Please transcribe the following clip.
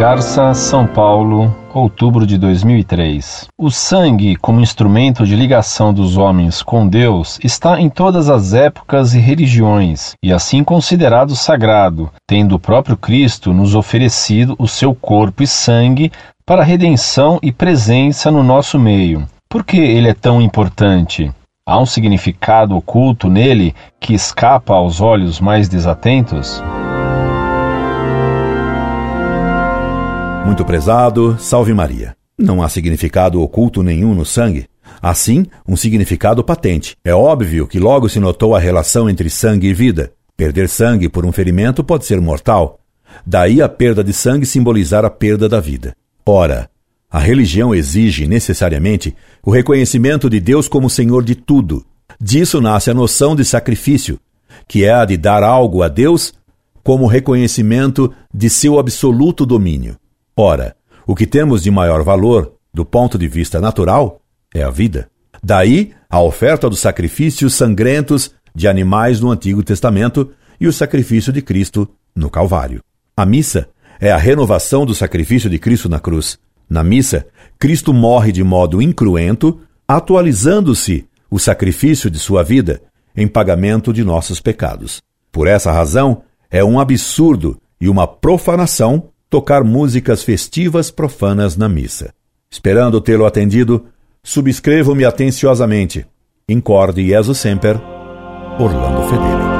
Garça, São Paulo, outubro de 2003. O sangue, como instrumento de ligação dos homens com Deus, está em todas as épocas e religiões, e assim considerado sagrado, tendo o próprio Cristo nos oferecido o seu corpo e sangue para redenção e presença no nosso meio. Por que ele é tão importante? Há um significado oculto nele que escapa aos olhos mais desatentos? Muito prezado, salve Maria. Não há significado oculto nenhum no sangue. Assim, um significado patente. É óbvio que logo se notou a relação entre sangue e vida. Perder sangue por um ferimento pode ser mortal. Daí a perda de sangue simbolizar a perda da vida. Ora, a religião exige necessariamente o reconhecimento de Deus como Senhor de tudo. Disso nasce a noção de sacrifício, que é a de dar algo a Deus como reconhecimento de seu absoluto domínio. Ora, o que temos de maior valor, do ponto de vista natural, é a vida. Daí a oferta dos sacrifícios sangrentos de animais no Antigo Testamento e o sacrifício de Cristo no Calvário. A missa é a renovação do sacrifício de Cristo na cruz. Na missa, Cristo morre de modo incruento, atualizando-se o sacrifício de sua vida em pagamento de nossos pecados. Por essa razão, é um absurdo e uma profanação tocar músicas festivas profanas na missa. Esperando tê-lo atendido, subscrevo-me atenciosamente. Incorde Jesus Semper, Orlando Fedeli.